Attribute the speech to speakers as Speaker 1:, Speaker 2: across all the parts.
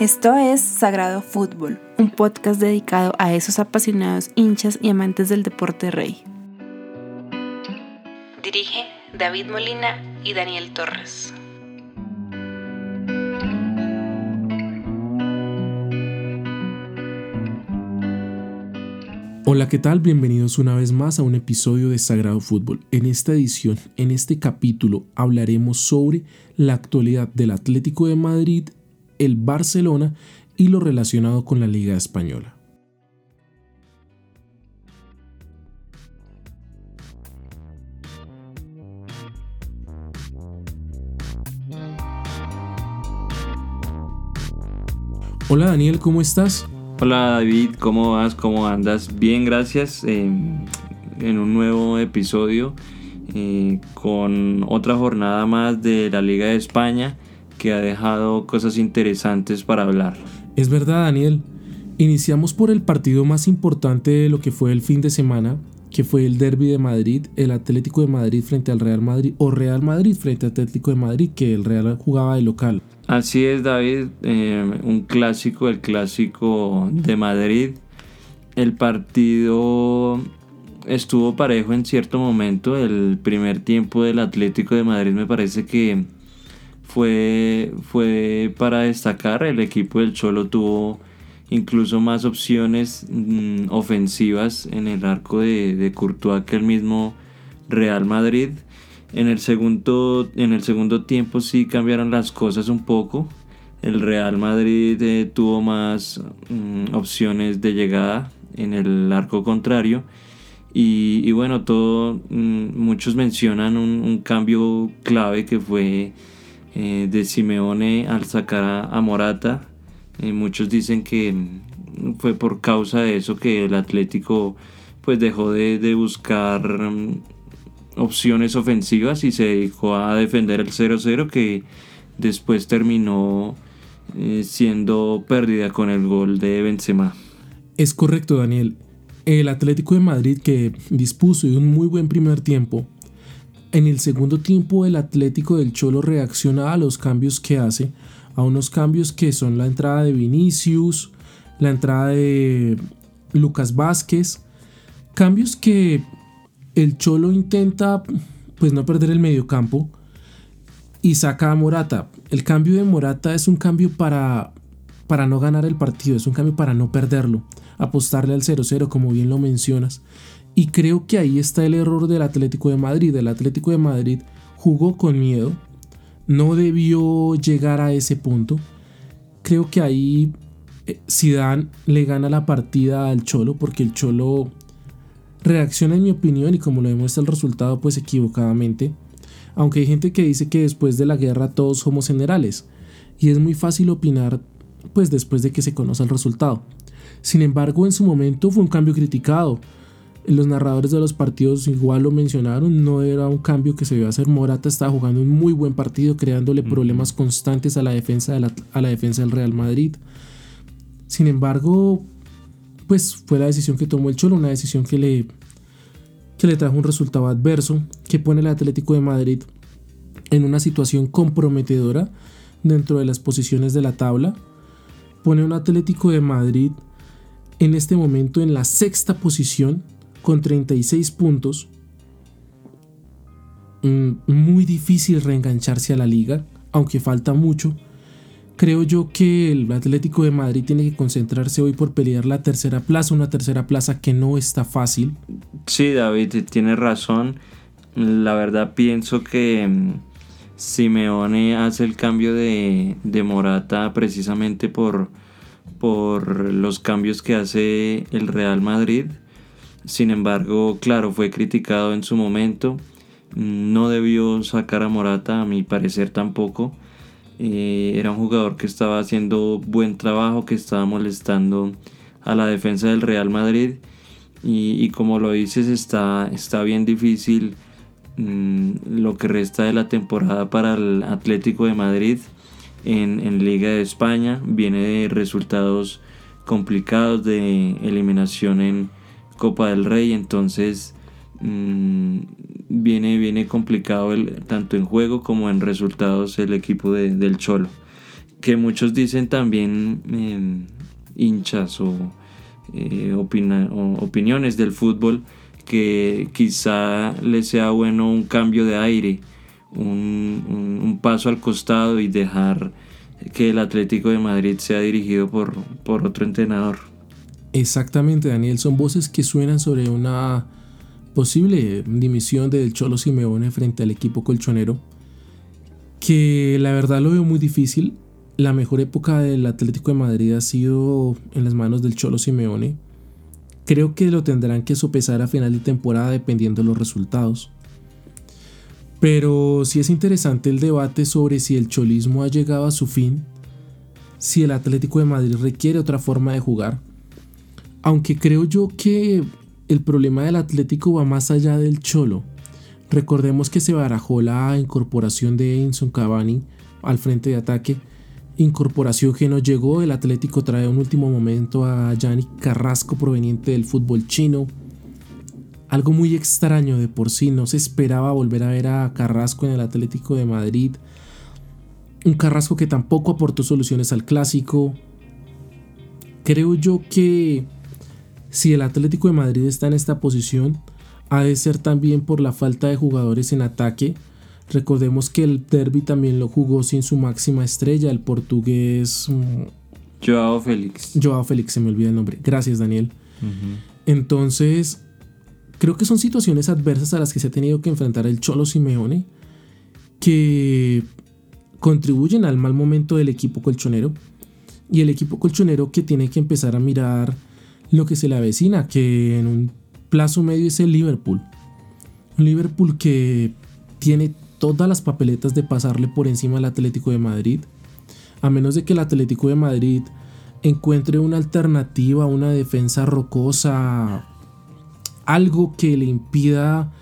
Speaker 1: Esto es Sagrado Fútbol, un podcast dedicado a esos apasionados hinchas y amantes del deporte rey. Dirige David Molina y Daniel Torres.
Speaker 2: Hola, ¿qué tal? Bienvenidos una vez más a un episodio de Sagrado Fútbol. En esta edición, en este capítulo, hablaremos sobre la actualidad del Atlético de Madrid el Barcelona y lo relacionado con la Liga Española. Hola Daniel, ¿cómo estás?
Speaker 3: Hola David, ¿cómo vas? ¿Cómo andas? Bien, gracias. en un nuevo episodio eh, con otra jornada más de la Liga de España que ha dejado cosas interesantes para hablar.
Speaker 2: Es verdad, Daniel. Iniciamos por el partido más importante de lo que fue el fin de semana, que fue el Derby de Madrid, el Atlético de Madrid frente al Real Madrid o Real Madrid frente al Atlético de Madrid, que el Real jugaba de local.
Speaker 3: Así es, David, eh, un clásico, el clásico de Madrid. El partido estuvo parejo en cierto momento. El primer tiempo del Atlético de Madrid me parece que fue, fue para destacar. El equipo del Cholo tuvo incluso más opciones mm, ofensivas en el arco de, de, Courtois que el mismo Real Madrid. En el, segundo, en el segundo tiempo sí cambiaron las cosas un poco. El Real Madrid eh, tuvo más mm, opciones de llegada en el arco contrario. Y, bueno, todo, mm, muchos mencionan un, un cambio clave que fue eh, de Simeone al sacar a, Morata. Eh, muchos dicen que fue por causa de eso que el Atlético pues dejó de, buscar mm, opciones ofensivas y se dedicó a defender el 0-0 que después terminó eh, siendo pérdida con el gol de Benzema.
Speaker 2: Es correcto, Daniel. El Atlético de Madrid que dispuso de un muy buen primer tiempo en el segundo tiempo el Atlético del Cholo reacciona a los cambios que hace, a unos cambios que son la entrada de Vinicius, la entrada de Lucas Vázquez, cambios que el Cholo intenta pues no perder el mediocampo y saca a Morata. El cambio de Morata es un cambio para para no ganar el partido, es un cambio para no perderlo, apostarle al 0-0 como bien lo mencionas. Y creo que ahí está el error del Atlético de Madrid. El Atlético de Madrid jugó con miedo, no debió llegar a ese punto. Creo que ahí eh, Zidane le gana la partida al Cholo porque el Cholo reacciona en mi opinión y como lo demuestra el resultado pues equivocadamente. Aunque hay gente que dice que después de la guerra todos somos generales y es muy fácil opinar pues después de que se conoce el resultado. Sin embargo, en su momento fue un cambio criticado los narradores de los partidos igual lo mencionaron, no era un cambio que se iba a hacer. Morata estaba jugando un muy buen partido, creándole problemas constantes a la defensa, de la, a la defensa del Real Madrid. Sin embargo, pues fue la decisión que tomó el Cholo, una decisión que le, que le trajo un resultado adverso, que pone al Atlético de Madrid en una situación comprometedora dentro de las posiciones de la tabla. Pone un Atlético de Madrid en este momento en la sexta posición con 36 puntos. Mm, muy difícil reengancharse a la liga, aunque falta mucho. Creo yo que el Atlético de Madrid tiene que concentrarse hoy por pelear la tercera plaza, una tercera plaza que no está fácil.
Speaker 3: Sí, David, tiene razón. La verdad pienso que mm, Simeone hace el cambio de, de Morata precisamente por, por los cambios que hace el Real Madrid sin embargo, claro, fue criticado en su momento. No debió sacar a Morata, a mi parecer tampoco. Eh, era un jugador que estaba haciendo buen trabajo, que estaba molestando a la defensa del Real Madrid. Y, como lo dices, está, está bien difícil mm, lo que resta de la temporada para el Atlético de Madrid en, en Liga de España. Viene de resultados complicados de eliminación en Copa del Rey, entonces mm, viene, viene complicado el, tanto en juego como en resultados el equipo del Cholo. que muchos dicen también em, hinchas o, eh, opiniones del fútbol que quizá le sea bueno un cambio de aire, un, paso al costado y dejar que el Atlético de Madrid sea dirigido por, por otro entrenador.
Speaker 2: Exactamente, Daniel, son voces que suenan sobre una posible dimisión del Cholo Simeone frente al equipo colchonero, que la verdad lo veo muy difícil la mejor época del Atlético de Madrid ha sido en las manos del Cholo Simeone. Creo que lo tendrán que sopesar a final de temporada dependiendo de los resultados. Pero sí es interesante el debate sobre si el cholismo ha llegado a su fin, si el Atlético de Madrid requiere otra forma de jugar. Aunque creo yo que el problema del Atlético va más allá del Cholo. Recordemos que se barajó la incorporación de Enzo Cavani al frente de ataque incorporación que no llegó. El Atlético trae un último momento a Yannick Carrasco proveniente del fútbol chino. Algo muy extraño de por sí, no se esperaba volver a ver a Carrasco en el Atlético de Madrid. Un Carrasco que tampoco aportó soluciones al clásico. Creo yo que si el Atlético de Madrid está en esta posición, ha de ser también por la falta de jugadores en ataque Recordemos que el derby también lo jugó sin su máxima estrella, el portugués. Mm,
Speaker 3: Joao Félix.
Speaker 2: Joao Félix, se me olvida el nombre. Gracias, Daniel. Entonces, creo que son situaciones adversas a las que se ha tenido que enfrentar el Cholo Simeone que contribuyen al mal momento del equipo colchonero y el equipo colchonero que tiene que empezar a mirar lo que se le avecina, que en un plazo medio es el Liverpool. Un Liverpool que tiene todas las papeletas de pasarle por encima al Atlético de Madrid, a menos de que el Atlético de Madrid encuentre una alternativa, una defensa rocosa, algo que le impida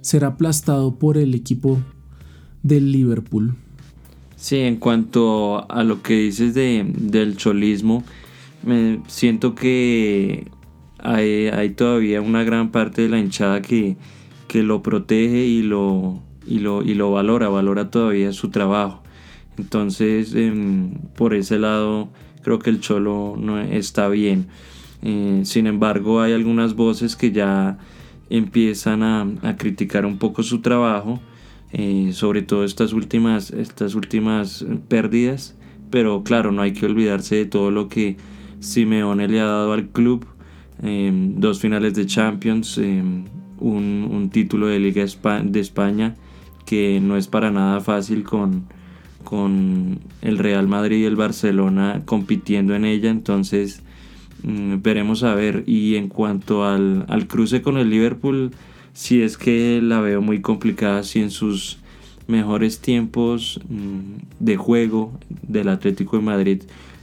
Speaker 2: ser aplastado por el equipo del Liverpool.
Speaker 3: Sí, en cuanto a lo que dices de, del cholismo, me siento que hay, todavía una gran parte de la hinchada que, que lo protege y lo, y lo, y lo valora, valora todavía su trabajo. Entonces, em, por ese lado, creo que el Cholo no está bien. Eh, sin embargo, hay algunas voces que ya empiezan a, a criticar un poco su trabajo, eh, sobre todo estas últimas, estas últimas pérdidas. Pero claro, no hay que olvidarse de todo lo que Simeone le ha dado al club. Em, dos finales de Champions, em, un, título de Liga de España que no es para nada fácil con, con el Real Madrid y el Barcelona compitiendo en ella, entonces mm, veremos a ver. Y en cuanto al, cruce con el Liverpool, si es que la veo muy complicada, si en sus mejores tiempos mm, de juego del Atlético de Madrid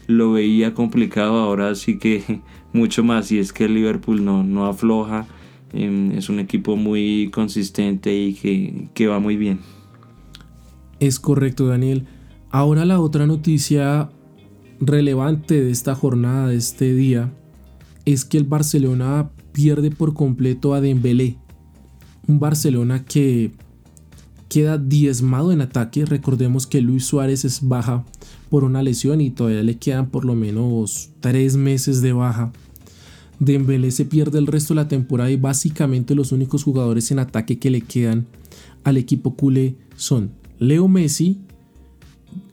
Speaker 3: lo veía complicado, ahora sí que mucho más, y es que el Liverpool no, no afloja Em, es un equipo muy consistente y que, va muy bien.
Speaker 2: Es correcto, Daniel. Ahora la otra noticia relevante de esta jornada, de este día, es que el Barcelona pierde por completo a Dembélé. Un Barcelona que queda diezmado en ataque. Recordemos que Luis Suárez es baja por una lesión y todavía le quedan por lo menos tres meses de baja. Dembélé se pierde el resto de la temporada y básicamente los únicos jugadores en ataque que le quedan al equipo culé son Leo Messi,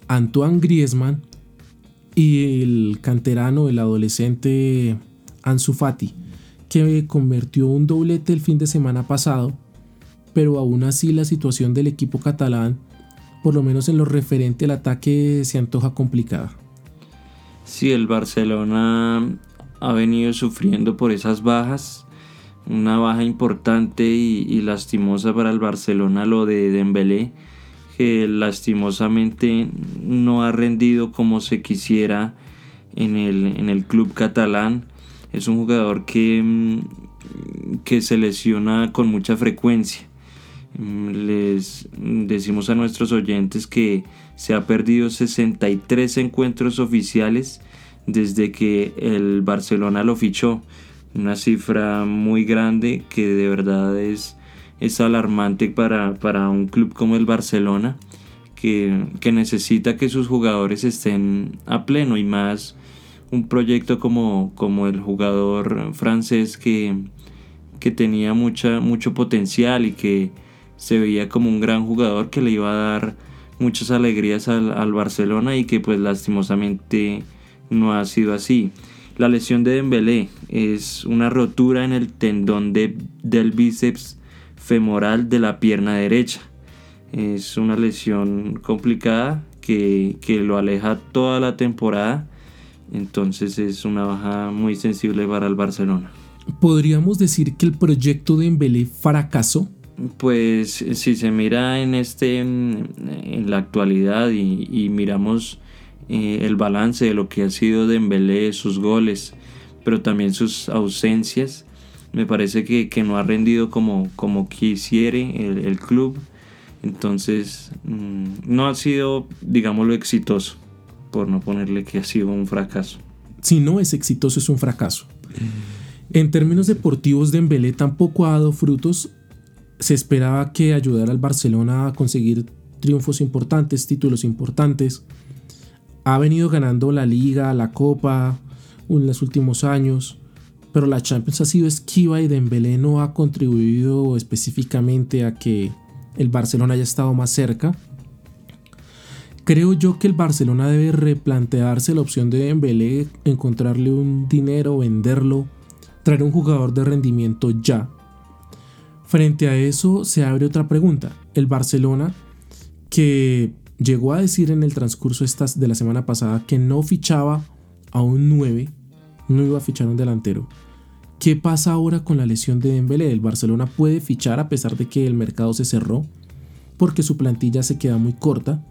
Speaker 2: Antoine Griezmann y el canterano, el adolescente Ansu Fati, que convirtió un doblete el fin de semana pasado, pero aún así la situación del equipo catalán, por lo menos en lo referente al ataque, se antoja complicada.
Speaker 3: Sí, el Barcelona ha venido sufriendo por esas bajas. Una baja importante y, lastimosa para el Barcelona lo de Dembélé, que lastimosamente no ha rendido como se quisiera en el, en el club catalán. Es un jugador que, mm, que se lesiona con mucha frecuencia. Mm, les decimos a nuestros oyentes que se ha perdido 63 encuentros oficiales desde que el Barcelona lo fichó. Una cifra muy grande que de verdad es, es alarmante para, para un club como el Barcelona, que, que necesita que sus jugadores estén a pleno y más un proyecto como, como el jugador francés que, que tenía mucha, mucho potencial y que se veía como un gran jugador que le iba a dar muchas alegrías al, al Barcelona y que pues lastimosamente no ha sido así. La lesión de Dembélé es una rotura en el tendón de, del bíceps femoral de la pierna derecha. Es una lesión complicada que, que lo aleja toda la temporada. Entonces es una baja muy sensible para el Barcelona.
Speaker 2: ¿Podríamos decir que el proyecto de Dembélé fracasó?
Speaker 3: Pues si se mira en este en la actualidad y, miramos eh, el balance de lo que ha sido Dembélé, sus goles, pero también sus ausencias. Me parece que, no ha rendido como, como quisiere el, club. Entonces mm, no ha sido, digámoslo, exitoso, por no ponerle que ha sido un fracaso.
Speaker 2: Si no es exitoso, es un fracaso. En términos deportivos, Dembélé tampoco ha dado frutos. Se esperaba que ayudara al Barcelona a conseguir triunfos importantes, títulos importantes ha venido ganando la liga, la copa en los últimos años, pero la Champions ha sido esquiva y Dembélé no ha contribuido específicamente a que el Barcelona haya estado más cerca. Creo yo que el Barcelona debe replantearse la opción de Dembélé, encontrarle un dinero, venderlo, traer un jugador de rendimiento ya. Frente a eso se abre otra pregunta. El Barcelona, que llegó a decir en el transcurso de la semana pasada que no fichaba a un 9, no iba a fichar un delantero. ¿Qué pasa ahora con la lesión de Dembélé? El Barcelona puede fichar a pesar de que el mercado se cerró porque su plantilla se queda muy corta.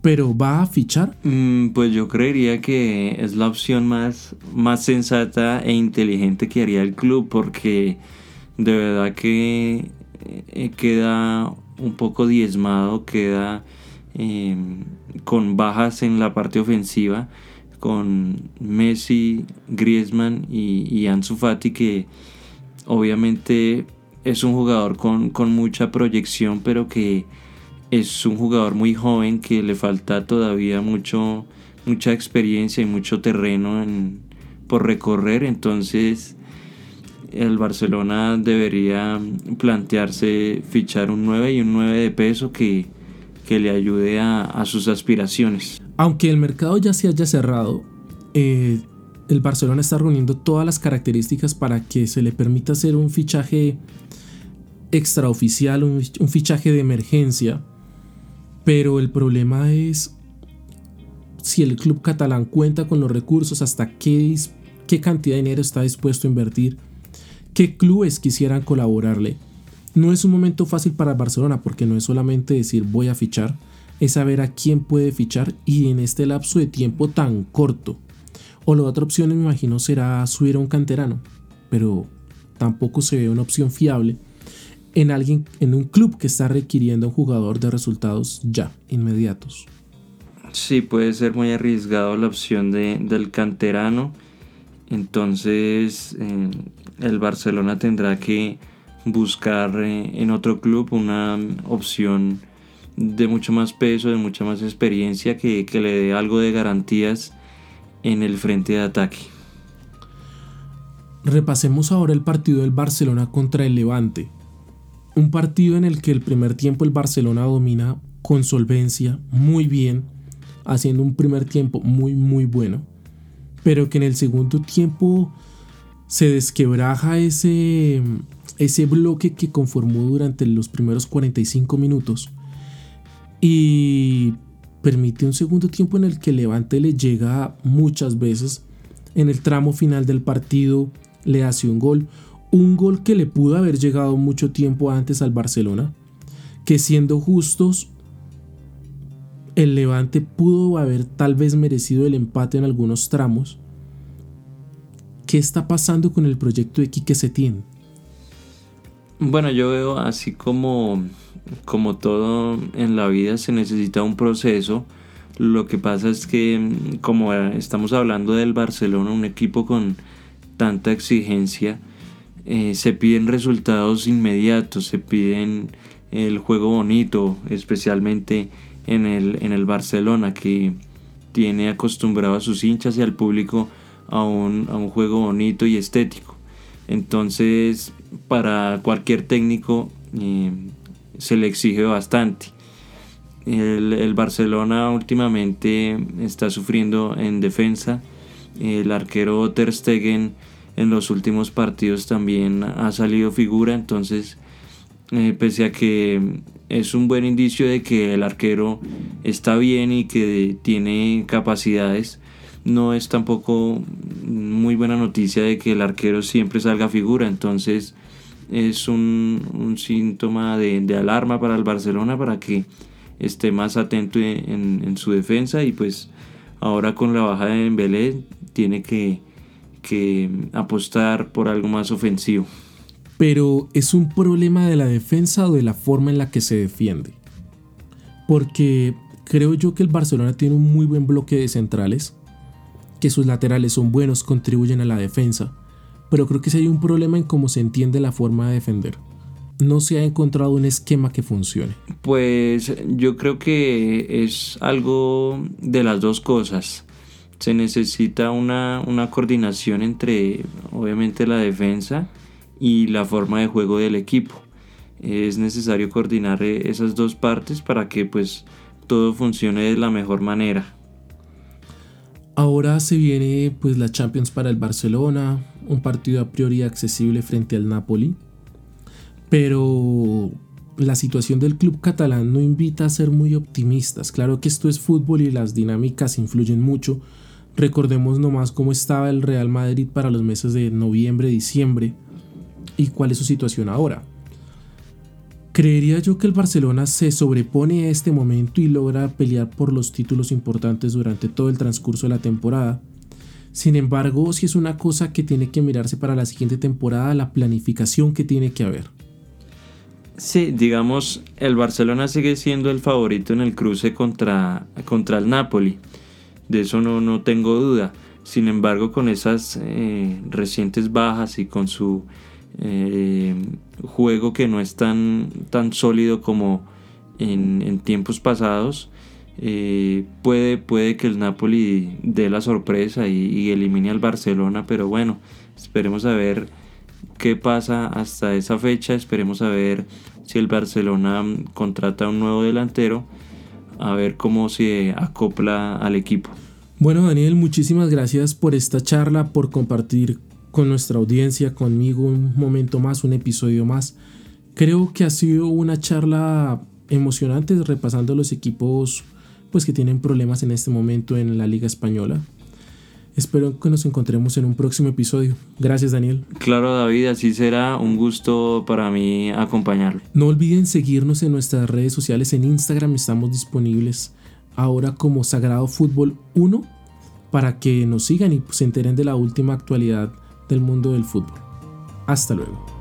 Speaker 2: Pero va a fichar?
Speaker 3: Mm, pues yo creería que es la opción más, más sensata e inteligente que haría el club porque de verdad que eh, queda un poco diezmado, queda Em, con bajas en la parte ofensiva, con Messi, Griezmann y, Ansu Fati, que obviamente es un jugador con, mucha proyección, pero que es un jugador muy joven que le falta todavía mucho, mucha experiencia y mucho terreno por recorrer. Entonces el Barcelona debería plantearse fichar un 9 y un 9 de peso que que le ayude a, sus aspiraciones.
Speaker 2: Aunque el mercado ya se haya cerrado, eh, el Barcelona está reuniendo todas las características para que se le permita hacer un fichaje extraoficial, un, un fichaje de emergencia. Pero el problema es si el club catalán cuenta con los recursos, hasta qué, qué cantidad de dinero está dispuesto a invertir, qué clubes quisieran colaborarle. No es un momento fácil para Barcelona porque no es solamente decir voy a fichar, es saber a quién puede fichar y en este lapso de tiempo tan corto. O la otra opción me imagino será subir a un canterano, pero tampoco se ve una opción fiable en alguien en un club que está requiriendo a un jugador de resultados ya inmediatos.
Speaker 3: Sí, puede ser muy arriesgado la opción de, del canterano. Entonces eh, el Barcelona tendrá que buscar eh, en otro club una opción de mucho más peso, de mucha más experiencia, que, le dé algo de garantías en el frente de ataque.
Speaker 2: Repasemos ahora el partido del Barcelona contra el Levante. Un partido en el que el primer tiempo el Barcelona domina con solvencia, muy bien, haciendo un primer tiempo muy muy bueno, pero que en el segundo tiempo se desquebraja ese ese bloque que conformó durante los primeros 45 minutos y permite un segundo tiempo en el que Levante le llega muchas veces. En el tramo final del partido le hace un gol, un gol que le pudo haber llegado mucho tiempo antes al Barcelona, que siendo justos, el Levante pudo haber tal vez merecido el empate en algunos tramos. ¿Qué está pasando con el proyecto de Quique Setién?
Speaker 3: Bueno, yo veo así como, como todo en la vida se necesita un proceso. Lo que pasa es que como estamos hablando del Barcelona, un equipo con tanta exigencia, eh, se piden resultados inmediatos, se piden el juego bonito, especialmente en el, en el Barcelona, que tiene acostumbrado a sus hinchas y al público a un, juego bonito y estético. Entonces, para cualquier técnico eh, se le exige bastante. El, el, Barcelona últimamente está sufriendo en defensa. El arquero Ter Stegen en los últimos partidos también ha salido figura, entonces eh, pese a que es un buen indicio de que el arquero está bien y que tiene capacidades, no es tampoco muy buena noticia de que el arquero siempre salga figura, entonces es un, síntoma de, alarma para el Barcelona para que esté más atento en, su defensa y pues ahora con la baja de Dembélé tiene que apostar por algo más ofensivo.
Speaker 2: Pero es un problema de la defensa o de la forma en la que se defiende. Porque creo yo que el Barcelona tiene un muy buen bloque de centrales, que sus laterales son buenos, contribuyen a la defensa, pero creo que si hay un problema en cómo se entiende la forma de defender. No se ha encontrado un esquema que funcione.
Speaker 3: Pues yo creo que es algo de las dos cosas se necesita una, coordinación entre obviamente la defensa y la forma de juego del equipo. Es necesario coordinar eh, esas dos partes para que pues todo funcione de la mejor manera.
Speaker 2: Ahora se viene pues la Champions para el Barcelona, un partido a priori accesible frente al Napoli. Pero la situación del club catalán no invita a ser muy optimistas. Claro que esto es fútbol y las dinámicas influyen mucho, Recordemos nomás cómo estaba el Real Madrid para los meses de noviembre, diciembre y cuál es su situación ahora. Creería yo que el Barcelona se sobrepone a este momento y logra pelear por los títulos importantes durante todo el transcurso de la temporada. Sin embargo, si es una cosa que tiene que mirarse para la siguiente temporada, la planificación que tiene que haber.
Speaker 3: Sí, digamos, el Barcelona sigue siendo el favorito en el cruce contra, contra el Napoli de eso no, no tengo duda. Sin embargo, con esas eh, recientes bajas y con su eh, juego que no es tan, tan sólido como en, tiempos pasados, eh, puede, puede que el Napoli dé la sorpresa y, y, elimine al Barcelona, pero bueno, esperemos a ver qué pasa hasta esa fecha, esperemos a ver si el Barcelona contrata un nuevo delantero a ver cómo se acopla al equipo.
Speaker 2: Bueno Daniel, muchísimas gracias por esta charla, por compartir con nuestra audiencia, conmigo un momento más, un episodio más. Creo que ha sido una charla emocionante repasando los equipos pues que tienen problemas en este momento en la Liga Española. Espero que nos encontremos en un próximo episodio. Gracias, Daniel.
Speaker 3: Claro, David, así será. Un gusto para mí acompañarlo.
Speaker 2: No olviden seguirnos en nuestras redes sociales. En Instagram estamos disponibles ahora como Sagrado Fútbol 1 para que nos sigan y se enteren de la última actualidad del mundo del fútbol. Hasta luego.